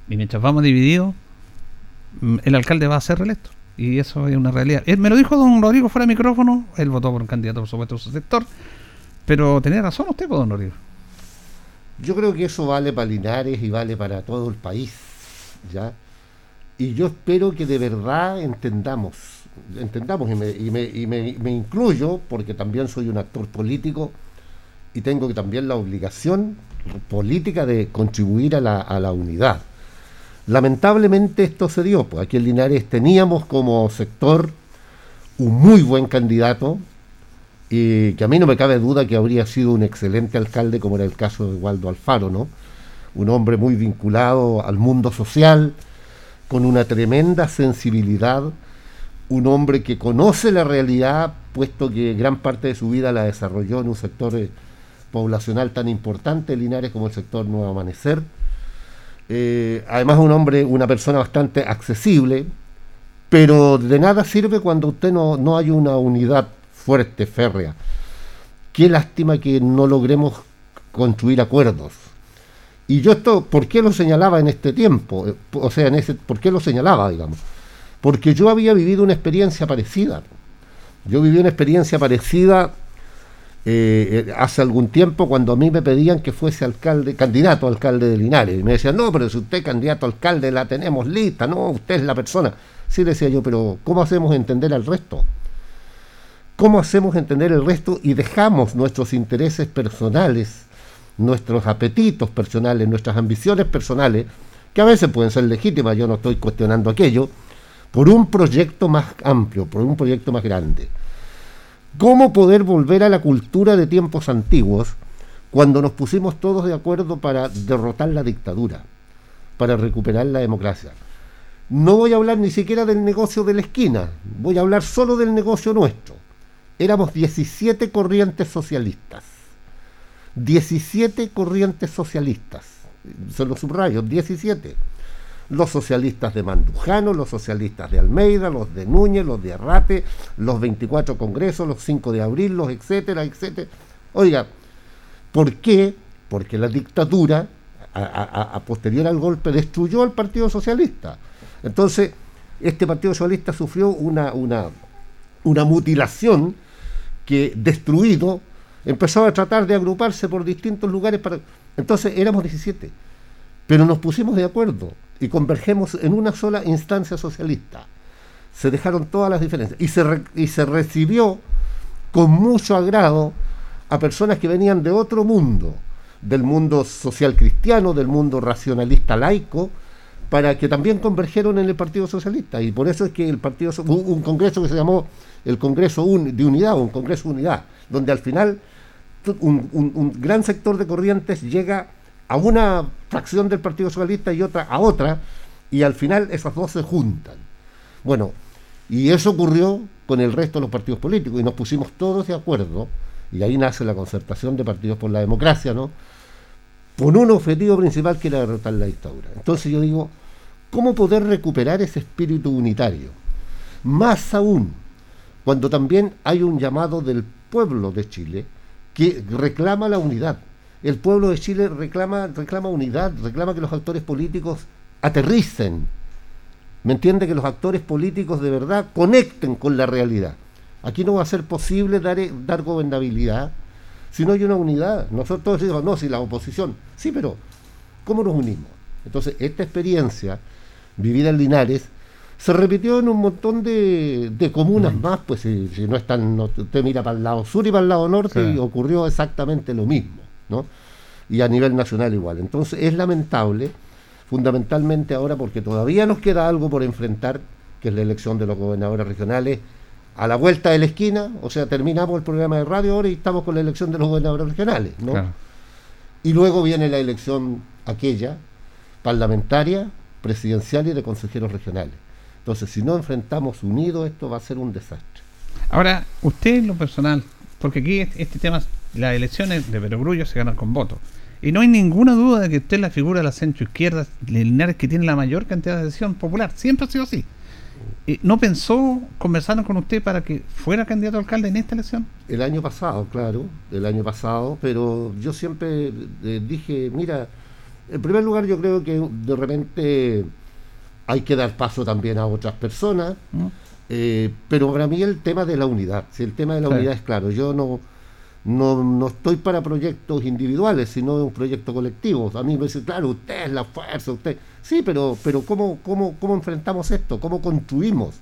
Y mientras vamos divididos, mm, el alcalde va a ser reelecto. Y eso es una realidad. Él me lo dijo don Rodrigo fuera de micrófono. Él votó por un candidato, por supuesto, su sector. Pero tenía razón usted, pues, don Rodrigo. Yo creo que eso vale para Linares y vale para todo el país, ¿ya? Y yo espero que de verdad entendamos, entendamos, y me, y me- incluyo, porque también soy un actor político y tengo también la obligación política de contribuir a la, a la unidad. Lamentablemente esto se dio, pues aquí en Linares teníamos como sector un muy buen candidato, y que a mí no me cabe duda que habría sido un excelente alcalde, como era el caso de Waldo Alfaro, ¿no? Un hombre muy vinculado al mundo social, con una tremenda sensibilidad, un hombre que conoce la realidad, puesto que gran parte de su vida la desarrolló en un sector eh, poblacional tan importante Linares como el sector Nuevo Amanecer. Eh, además un hombre, una persona bastante accesible, pero de nada sirve cuando usted no, no hay una unidad fuerte, férrea. Qué lástima que no logremos construir acuerdos. Y yo esto, ¿por qué lo señalaba en este tiempo? Eh, O sea, en ese, ¿por qué lo señalaba, digamos? Porque yo había vivido una experiencia parecida. Yo viví una experiencia parecida eh, eh, hace algún tiempo cuando a mí me pedían que fuese alcalde, candidato a alcalde de Linares. Y me decían, no, pero si usted es candidato a alcalde la tenemos lista, no, usted es la persona. Sí, decía yo, pero ¿cómo hacemos entender al resto? ¿Cómo hacemos entender el resto y dejamos nuestros intereses personales nuestros apetitos personales, nuestras ambiciones personales, que a veces pueden ser legítimas, yo no estoy cuestionando aquello, por un proyecto más amplio, por un proyecto más grande. ¿Cómo poder volver a la cultura de tiempos antiguos cuando nos pusimos todos de acuerdo para derrotar la dictadura, para recuperar la democracia? No voy a hablar ni siquiera del negocio de la esquina, voy a hablar solo del negocio nuestro. Éramos 17 corrientes socialistas. 17 corrientes socialistas. Se lo subrayo, 17. Los socialistas de Mandujano, los socialistas de Almeida, los de Núñez, los de Arrate, los 24 congresos, los 5 de abril, los etcétera, etcétera. Oiga, ¿por qué? Porque la dictadura, a, posterior al golpe, destruyó al Partido Socialista. Entonces, este Partido Socialista sufrió una, una, mutilación que, destruido, empezó a tratar de agruparse por distintos lugares. Entonces éramos 17, pero nos pusimos de acuerdo y convergemos en una sola instancia socialista. Se dejaron todas las diferencias y se, y se recibió con mucho agrado a personas que venían de otro mundo, del mundo social cristiano, del mundo racionalista laico, para que también convergieron en el Partido Socialista. Y por eso es que el Partido hubo un congreso que se llamó el Congreso Un- de Unidad, o un Congreso de Unidad, donde al final un, un- un gran sector de corrientes llega a una fracción del Partido Socialista y otra a otra, y al final esas dos se juntan. Bueno, y eso ocurrió con el resto de los partidos políticos, y nos pusimos todos de acuerdo, y ahí nace la concertación de partidos por la democracia, ¿no? Con un objetivo principal que era derrotar la dictadura. Entonces yo digo, ¿cómo poder recuperar ese espíritu unitario? Más aún, cuando también hay un llamado del pueblo de Chile que reclama la unidad. El pueblo de Chile reclama, reclama unidad, reclama que los actores políticos aterricen. ¿Me entiende? Que los actores políticos de verdad conecten con la realidad. Aquí no va a ser posible dar, eh, dar gobernabilidad si no hay una unidad. Nosotros decimos, no, si la oposición. Sí, pero ¿cómo nos unimos? Entonces, esta experiencia vivida en Linares se repitió en un montón de, de comunas más, pues si, si no están, no- usted mira para el lado sur y para el lado norte Sí. y ocurrió exactamente lo mismo, ¿no? Y a nivel nacional igual. Entonces es lamentable, fundamentalmente ahora porque todavía nos queda algo por enfrentar, que es la elección de los gobernadores regionales a la vuelta de la esquina, o sea, terminamos el programa de radio ahora y estamos con la elección de los gobernadores regionales, ¿no? Claro. Y luego viene la elección aquella, parlamentaria, presidencial y de consejeros regionales. Entonces, si no enfrentamos unidos, esto va a ser un desastre. Ahora, usted en lo personal, porque aquí es- este tema, las elecciones de Perogrullo se ganan con votos. Y no hay ninguna duda de que usted es la figura de la centro izquierda Linares que tiene la mayor cantidad de adhesión popular. Siempre ha sido así. Eh, ¿No pensó, conversaron con usted para que fuera candidato a alcalde en esta elección? El año pasado, claro, el año pasado, pero yo siempre eh, dije, mira, en primer lugar yo creo que de repente hay que dar paso también a otras personas, eh, pero para mí el tema de la unidad, si el tema de la unidad es claro, yo no, no, no estoy para proyectos individuales, sino un proyecto colectivo. A mí me dice, claro, usted es la fuerza, usted... Sí, pero, pero ¿cómo, cómo, ¿cómo enfrentamos esto? ¿Cómo construimos?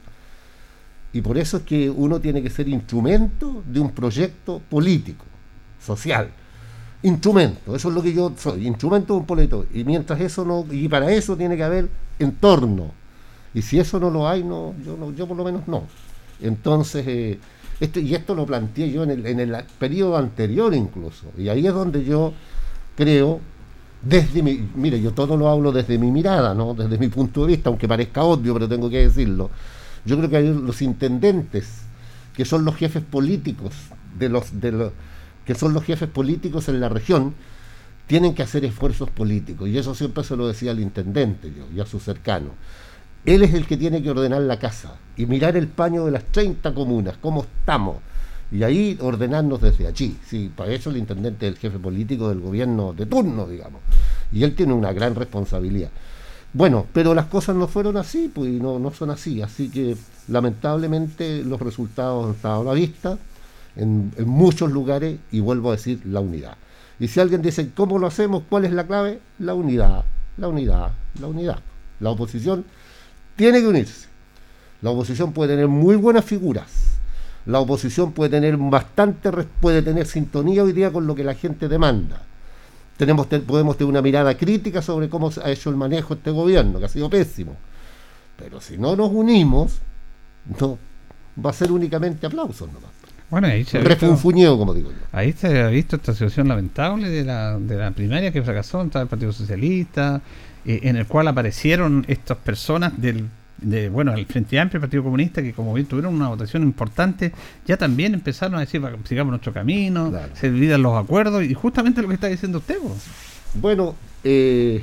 Y por eso es que uno tiene que ser instrumento de un proyecto político, social. Instrumento, eso es lo que yo soy, instrumento de un político. Y mientras eso no, y para eso tiene que haber entorno. Y si eso no lo hay, no, yo, no, yo por lo menos no. Entonces, eh, esto, y esto lo planteé yo en el, en el periodo anterior incluso. Y ahí es donde yo creo, desde mi, mire, yo todo lo hablo desde mi mirada, ¿no? desde mi punto de vista, aunque parezca obvio, pero tengo que decirlo. Yo creo que los intendentes, que son los jefes políticos de los, de los que son los jefes políticos en la región, tienen que hacer esfuerzos políticos. Y eso siempre se lo decía al intendente yo, y a sus cercanos. Él es el que tiene que ordenar la casa y mirar el paño de las 30 comunas, cómo estamos. Y ahí ordenarnos desde allí. Sí, para eso el intendente es el jefe político del gobierno de turno, digamos. Y él tiene una gran responsabilidad. Bueno, pero las cosas no fueron así, pues y no, no son así. Así que lamentablemente los resultados han estado a la vista en, en muchos lugares y vuelvo a decir la unidad. Y si alguien dice, ¿cómo lo hacemos? ¿Cuál es la clave? La unidad, la unidad, la unidad. La oposición tiene que unirse. La oposición puede tener muy buenas figuras. La oposición puede tener bastante, puede tener sintonía hoy día con lo que la gente demanda. tenemos, te- podemos tener una mirada crítica sobre cómo se ha hecho el manejo este gobierno, que ha sido pésimo. Pero si no nos unimos, no va a ser únicamente aplausos nomás. Bueno, ahí se ha visto- Refunfuñeo, como digo yo. Ahí se ha visto esta situación lamentable de la, de la primaria que fracasó en el Partido Socialista, eh, en el cual aparecieron estas personas del de, bueno, el Frente Amplio el Partido Comunista, que como bien tuvieron una votación importante, ya también empezaron a decir, "Va, sigamos nuestro camino, se olvidan los acuerdos, y justamente lo que está diciendo usted. pues. Bueno, eh,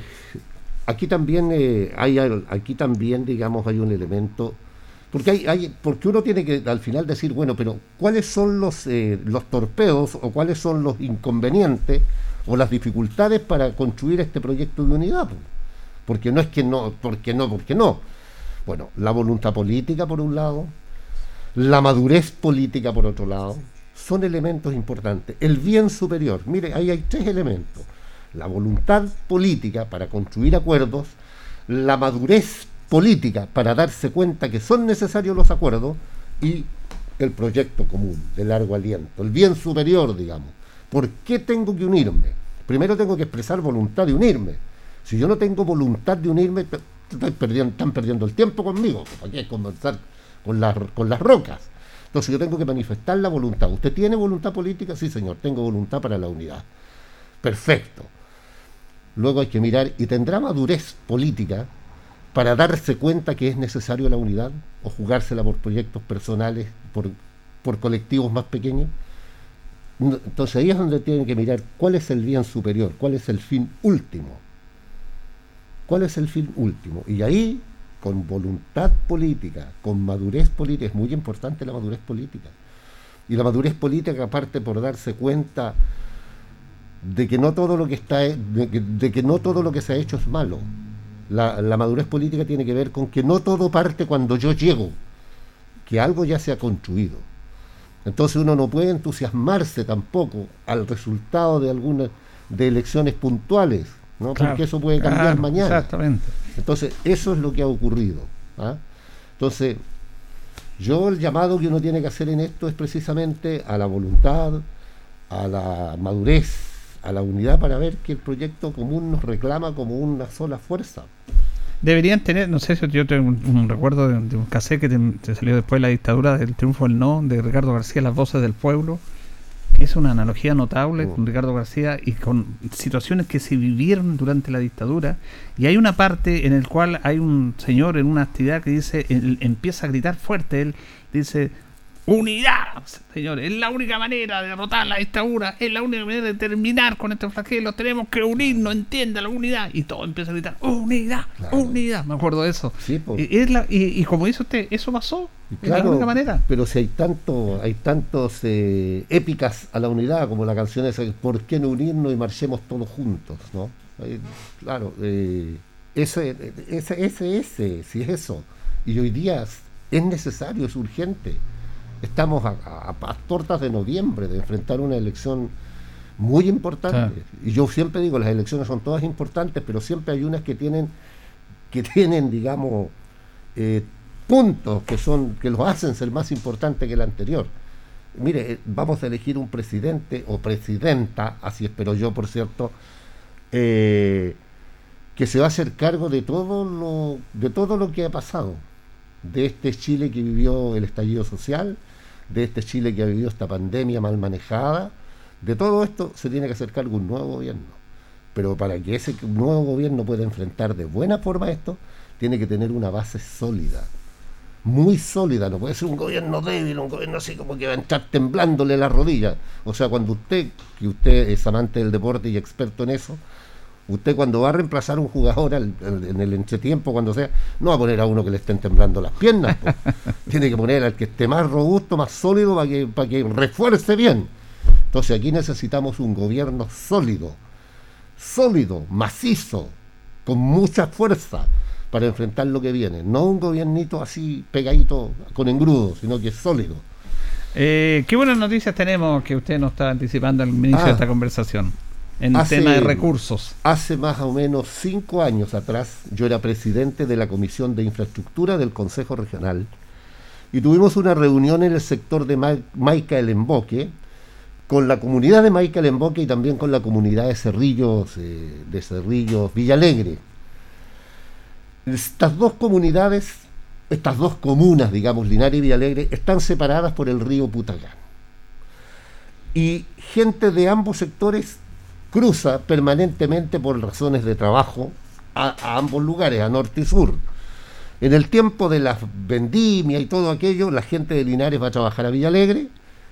aquí también eh, hay aquí también digamos hay un elemento porque hay, hay porque uno tiene que al final decir bueno pero cuáles son los eh, los torpedos o cuáles son los inconvenientes o las dificultades para construir este proyecto de unidad? Porque no es que no porque no porque no bueno la voluntad política por un lado la madurez política por otro lado son elementos importantes el bien superior mire ahí hay tres elementos la voluntad política para construir acuerdos, la madurez política para darse cuenta que son necesarios los acuerdos y el proyecto común de largo aliento, el bien superior, digamos. ¿Por qué tengo que unirme? Primero tengo que expresar voluntad de unirme. Si yo no tengo voluntad de unirme, están perdiendo el tiempo conmigo. ¿Para qué conversar con las, con las rocas? Entonces yo tengo que manifestar la voluntad. ¿Usted tiene voluntad política? Sí, señor, tengo voluntad para la unidad. Perfecto. Luego hay que mirar y tendrá madurez política para darse cuenta que es necesario la unidad o jugársela por proyectos personales, por, por colectivos más pequeños. Entonces ahí es donde tienen que mirar cuál es el bien superior, cuál es el fin último. ¿Cuál es el fin último? Y ahí, con voluntad política, con madurez política, es muy importante la madurez política. Y la madurez política parte por darse cuenta de que no todo lo que está de que, de que no todo lo que se ha hecho es malo. La, la madurez política tiene que ver con que no todo parte cuando yo llego, que algo ya se ha construido. Entonces uno no puede entusiasmarse tampoco al resultado de algunas de elecciones puntuales, ¿no? Claro, porque eso puede cambiar claro, mañana. exactamente. Entonces eso es lo que ha ocurrido. ¿ah? Entonces yo el llamado que uno tiene que hacer en esto es precisamente a la voluntad, a la madurez, a la unidad para ver que el proyecto común nos reclama como una sola fuerza. Deberían tener, no sé si yo tengo un, un recuerdo de, de un cassette que te, te salió después de la dictadura del triunfo del no, de Ricardo García, Las voces del pueblo, es una analogía notable con Ricardo García y con situaciones que se vivieron durante la dictadura. Y hay una parte en el cual hay un señor en una actividad que dice, él empieza a gritar fuerte, él dice, unidad, señores, es la única manera de derrotar la dictadura, es la única manera de terminar con este flagelo, tenemos que unirnos, entienda la unidad. Y todo empieza a gritar, unidad, unidad, me acuerdo de eso. y, es la- y- y como dice usted, eso pasó, es la Claro, única manera. pero si hay tanto, hay tantos eh, épicas a la unidad como la canción esa, ¿por qué no unirnos y marchemos todos juntos? ¿no? Eh, claro, eh, ese, ese, ese, ese, si es eso. Y hoy día es necesario, es urgente. Estamos a, a- a tortas de noviembre de enfrentar una elección muy importante. Y yo siempre digo, las elecciones son todas importantes, pero siempre hay unas que tienen, que tienen, digamos, eh, puntos que son que los hacen ser más importantes que el anterior. Mire, eh, vamos a elegir un presidente o presidenta, así espero yo, por cierto, eh, que se va a hacer cargo de todo lo de todo lo que ha pasado, de este Chile que vivió el estallido social, de este Chile que ha vivido esta pandemia mal manejada, de todo esto se tiene que hacer cargo un nuevo gobierno. Pero para que ese nuevo gobierno pueda enfrentar de buena forma esto, tiene que tener una base sólida, muy sólida, no puede ser un gobierno débil, un gobierno así como que va a entrar temblándole la rodilla. O sea, cuando usted, que usted es amante del deporte y experto en eso, usted cuando va a reemplazar un jugador al- al- en el entretiempo, cuando sea, no va a poner a uno que le estén temblando las piernas, [LAUGHS] tiene que poner al que esté más robusto, más sólido, para que, para que refuerce bien. Entonces aquí necesitamos un gobierno sólido, sólido, macizo, con mucha fuerza para enfrentar lo que viene. No un gobiernito así pegadito con engrudo, sino que es sólido. Eh, ¿Qué buenas noticias tenemos que usted nos está anticipando al inicio Ah. de esta conversación? En el Hace- tema de recursos. Hace más o menos cinco años atrás, yo era presidente de la Comisión de Infraestructura del Consejo Regional y tuvimos una reunión en el sector de Ma- Maica El Emboque con la comunidad de Maica el Emboque y también con la comunidad de Cerrillos, eh, de Cerrillos Villalegre. Estas dos comunidades, estas dos comunas, digamos, Linares y Villalegre, están separadas por el río Putagán. Y gente de ambos sectores cruza permanentemente por razones de trabajo a, ambos lugares, a norte y sur. En el tiempo de la vendimia y todo aquello, la gente de Linares va a trabajar a Villalegre.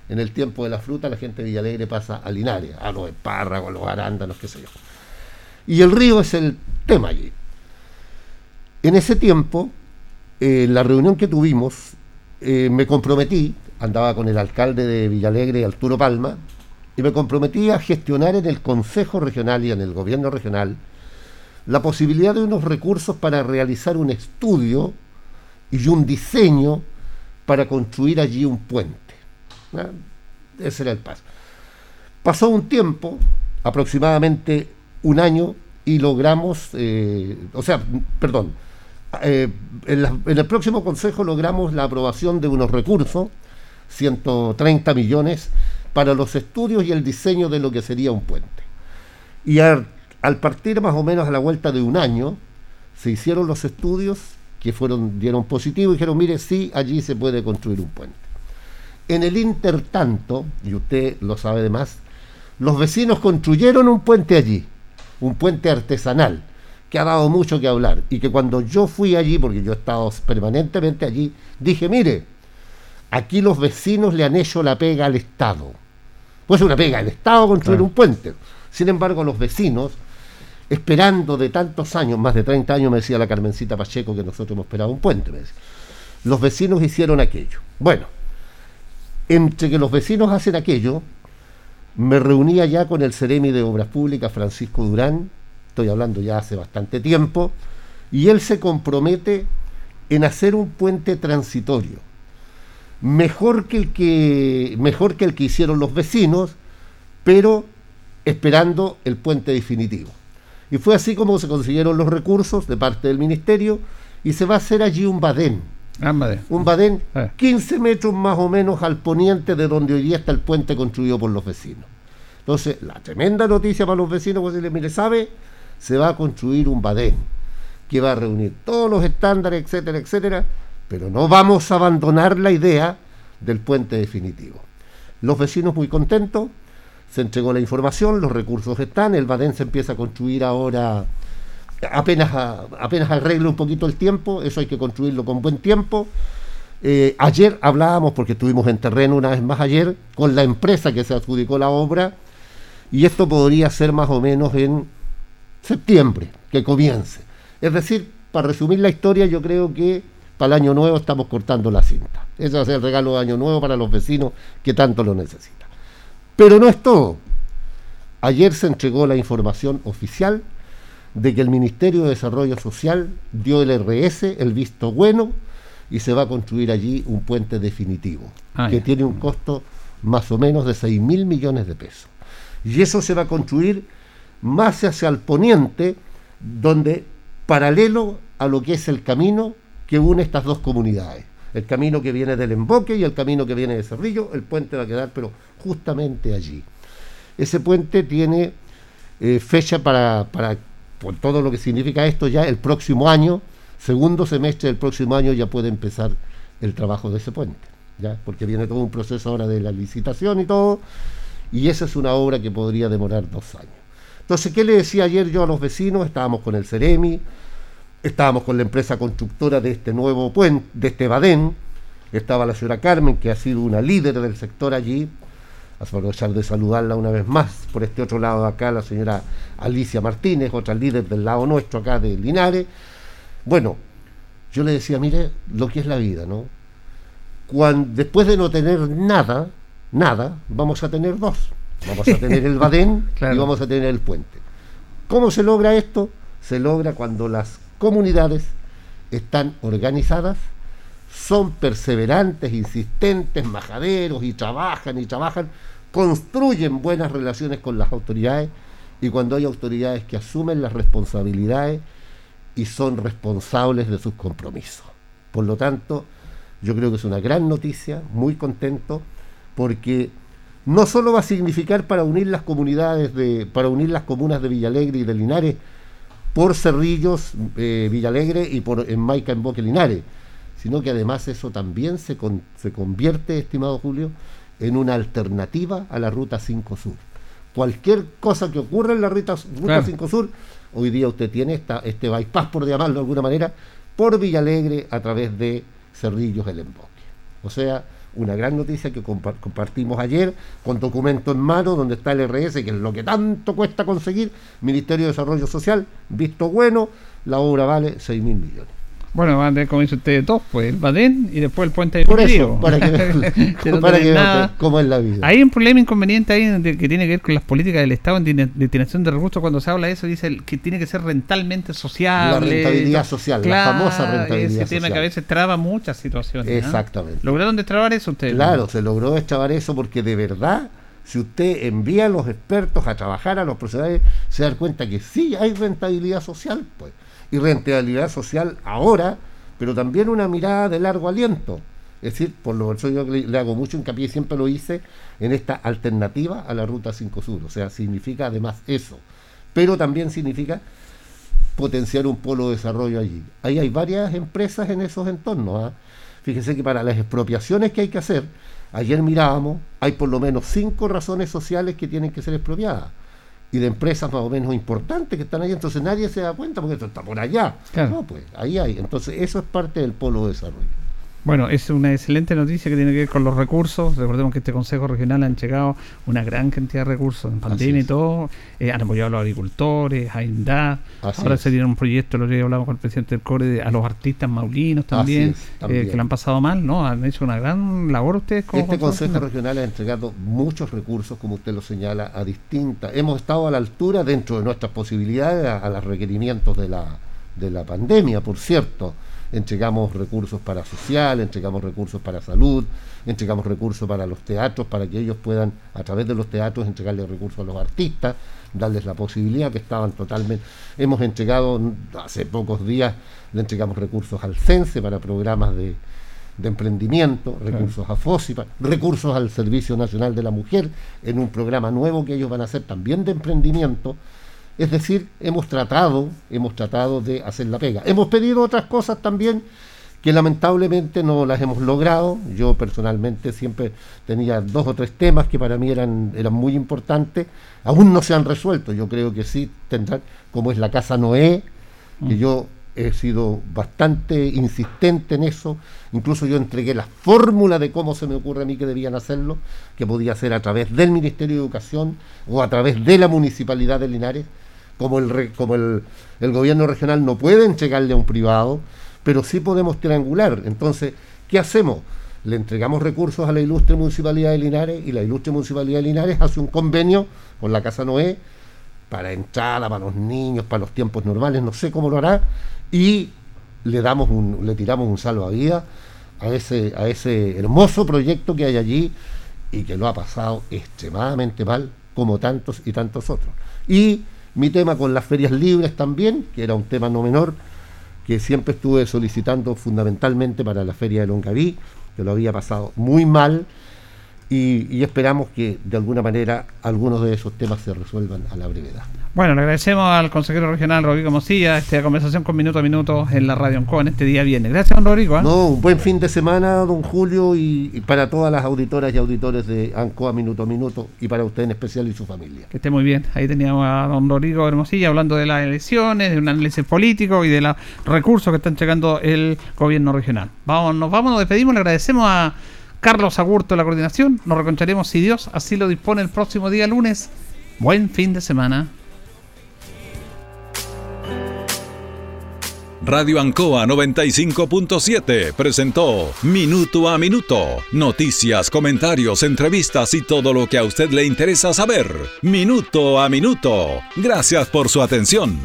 En el tiempo de la fruta, la gente de Villalegre pasa a Linares, a los espárragos, a los arándanos, qué sé yo. Y el río es el tema allí. En ese tiempo, eh, en la reunión que tuvimos, eh, me comprometí, andaba con el alcalde de Villalegre, Arturo Palma, y me comprometí a gestionar en el Consejo Regional y en el Gobierno Regional la posibilidad de unos recursos para realizar un estudio y un diseño para construir allí un puente. Ese era el paso. Pasó un tiempo, aproximadamente un año, y logramos, eh, o sea, perdón, eh, en el próximo Consejo logramos la aprobación de unos recursos, 130 millones, para los estudios y el diseño de lo que sería un puente. Y al, al partir más o menos a la vuelta de un año, se hicieron los estudios que fueron, dieron positivo y dijeron, mire, sí, allí se puede construir un puente. En el intertanto, y usted lo sabe de más, los vecinos construyeron un puente allí, un puente artesanal, que ha dado mucho que hablar, y que cuando yo fui allí, porque yo he estado permanentemente allí, dije, mire, aquí los vecinos le han hecho la pega al Estado. Pues una pega al Estado construir Claro. un puente. Sin embargo, los vecinos, esperando de tantos años, más de 30 años, me decía la Carmencita Pacheco que nosotros hemos esperado un puente, me decía. los vecinos hicieron aquello. Bueno, entre que los vecinos hacen aquello, me reunía ya con el Ceremi de Obras Públicas, Francisco Durán, estoy hablando ya hace bastante tiempo, y él se compromete en hacer un puente transitorio, mejor que el que, mejor que, el que hicieron los vecinos, pero esperando el puente definitivo. Y fue así como se consiguieron los recursos de parte del ministerio y se va a hacer allí un badén. Un badén 15 metros más o menos al poniente de donde hoy día está el puente construido por los vecinos. Entonces, la tremenda noticia para los vecinos, pues decirle, mire, ¿sabe? Se va a construir un badén que va a reunir todos los estándares, etcétera, etcétera, pero no vamos a abandonar la idea del puente definitivo. Los vecinos muy contentos, se entregó la información, los recursos están, el badén se empieza a construir ahora, apenas, apenas arregle un poquito el tiempo, eso hay que construirlo con buen tiempo. Eh, ayer hablábamos, porque estuvimos en terreno una vez más ayer, con la empresa que se adjudicó la obra, y esto podría ser más o menos en septiembre, que comience. Es decir, para resumir la historia, yo creo que para el año nuevo estamos cortando la cinta. Ese va a ser el regalo de año nuevo para los vecinos que tanto lo necesitan. Pero no es todo. Ayer se entregó la información oficial de que el Ministerio de Desarrollo Social dio el RS, el visto bueno, y se va a construir allí un puente definitivo, Ah, que ya. tiene un costo más o menos de 6 mil millones de pesos. Y eso se va a construir más hacia el poniente, donde paralelo a lo que es el camino que une estas dos comunidades. El camino que viene del emboque y el camino que viene de Cerrillo, el puente va a quedar, pero justamente allí. Ese puente tiene eh, fecha para, para, por todo lo que significa esto, ya el próximo año, segundo semestre del próximo año ya puede empezar el trabajo de ese puente, ya porque viene todo un proceso ahora de la licitación y todo, y esa es una obra que podría demorar dos años. Entonces, ¿qué le decía ayer yo a los vecinos? Estábamos con el Ceremi, estábamos con la empresa constructora de este nuevo puente, de este Badén, estaba la señora Carmen, que ha sido una líder del sector allí, aprovechar de saludarla una vez más, por este otro lado de acá, la señora Alicia Martínez, otra líder del lado nuestro acá de Linares. Bueno, yo le decía, mire lo que es la vida, ¿no? Cuando, después de no tener nada, nada, vamos a tener dos. Vamos a tener el [LAUGHS] Badén y vamos a tener el puente. ¿Cómo se logra esto? Se logra cuando las comunidades están organizadas, son perseverantes, insistentes, majaderos y trabajan y trabajan, construyen buenas relaciones con las autoridades y cuando hay autoridades que asumen las responsabilidades y son responsables de sus compromisos. Por lo tanto, yo creo que es una gran noticia, muy contento, porque no solo va a significar para unir las comunidades de, para unir las comunas de Villalegre y de Linares por Cerrillos, eh, Villalegre y por en Maica, en Boque, Linares, sino que además eso también se, con- se convierte, estimado Julio, en una alternativa a la Ruta 5 Sur. Cualquier cosa que ocurra en la Ruta, ruta Claro. 5 Sur, hoy día usted tiene esta, este bypass, por llamarlo de alguna manera, por Villalegre a través de Cerrillos, el Emboque. O sea, una gran noticia que compa- compartimos ayer con documento en mano donde está el RS, que es lo que tanto cuesta conseguir, Ministerio de Desarrollo Social, visto bueno, la obra vale 6 mil millones. Bueno, van a tener, como dice usted, dos, pues el Badén y después el puente de Por eso, para que [LAUGHS] vean- [LAUGHS] Que no para que nada. cómo es la vida. Hay un problema inconveniente ahí que tiene que ver con las políticas del Estado en destinación de recursos. Cuando se habla de eso, dice que tiene que ser rentalmente social. La rentabilidad social, la famosa rentabilidad Ese tema que a social. veces traba muchas situaciones. Exactamente. ¿Lograron destrabar eso ustedes? Claro, se logró deschavar eso porque de verdad, si usted envía a los expertos a trabajar a los profesionales, se da cuenta que sí hay rentabilidad social, pues. Y rentabilidad social ahora, pero también una mirada de largo aliento. Es decir, por lo eso yo le, hago mucho hincapié, siempre lo hice, en esta alternativa a la Ruta 5 Sur. O sea, significa además eso. Pero también significa potenciar un polo de desarrollo allí. Ahí hay varias empresas en esos entornos. ¿ah? Fíjese que para las expropiaciones que hay que hacer, ayer mirábamos, hay por lo menos cinco razones sociales que tienen que ser expropiadas. Y de empresas más o menos importantes que están ahí, entonces nadie se da cuenta porque esto está por allá. Claro. No, pues ahí hay. Entonces eso es parte del polo de desarrollo. Bueno, es una excelente noticia que tiene que ver con los recursos. Recordemos que este Consejo Regional han llegado una gran cantidad de recursos en pandemia y todo. Eh, han apoyado a los agricultores, a INDA. Así Ahora es. se tiene un proyecto, lo que hablamos con el presidente del CORE, de- a los artistas maulinos también, es, también. eh, que le han pasado mal, ¿no? Han hecho una gran labor ustedes como Este Consejo Regional. Regional ha entregado muchos recursos, como usted lo señala, a distintas. Hemos estado a la altura dentro de nuestras posibilidades a, a los requerimientos de la, de la pandemia, por cierto. Entregamos recursos para social, entregamos recursos para salud, entregamos recursos para los teatros, para que ellos puedan, a través de los teatros, entregarle recursos a los artistas, darles la posibilidad que estaban totalmente. Hemos entregado, hace pocos días, le entregamos recursos al CENSE para programas de, de emprendimiento, recursos a FOSI, pa- recursos al Servicio Nacional de la Mujer, en un programa nuevo que ellos van a hacer también de emprendimiento. Es decir, hemos tratado, hemos tratado de hacer la pega. Hemos pedido otras cosas también que lamentablemente no las hemos logrado. Yo personalmente siempre tenía dos o tres temas que para mí eran, eran muy importantes. Aún no se han resuelto. Yo creo que sí tendrán, como es la Casa Noé, que yo he sido bastante insistente en eso. Incluso yo entregué la fórmula de cómo se me ocurre a mí que debían hacerlo, que podía ser a través del Ministerio de Educación o a través de la Municipalidad de Linares. Como el, como el, el gobierno regional no puede entregarle a un privado, pero sí podemos triangular. Entonces, ¿qué hacemos? Le entregamos recursos a la ilustre Municipalidad de Linares y la ilustre Municipalidad de Linares hace un convenio con la Casa Noé para entrada, para los niños, para los tiempos normales, no sé cómo lo hará, y le damos un, le tiramos un salvavidas a ese, a ese hermoso proyecto que hay allí y que lo ha pasado extremadamente mal, como tantos y tantos otros. Y mi tema con las ferias libres también, que era un tema no menor, que siempre estuve solicitando fundamentalmente para la feria de Longaví, que lo había pasado muy mal, y, y esperamos que de alguna manera algunos de esos temas se resuelvan a la brevedad. Bueno, le agradecemos al consejero regional Rodrigo Mosilla esta conversación con minuto a minuto en la radio en este día viernes. Gracias, don Rodrigo. ¿eh? No, un buen fin de semana, don Julio, y, y para todas las auditoras y auditores de ANCOA Minuto a Minuto, y para usted en especial y su familia. Que esté muy bien. Ahí teníamos a don Rodrigo Hermosilla hablando de las elecciones, de un análisis político y de los recursos que está entregando el gobierno regional. Vamos, nos vamos, nos despedimos, le agradecemos a Carlos Agurto la coordinación. Nos reconcharemos si Dios así lo dispone el próximo día lunes. Buen fin de semana. Radio Ancoa 95.7 presentó Minuto a Minuto. Noticias, comentarios, entrevistas y todo lo que a usted le interesa saber. Minuto a Minuto. Gracias por su atención.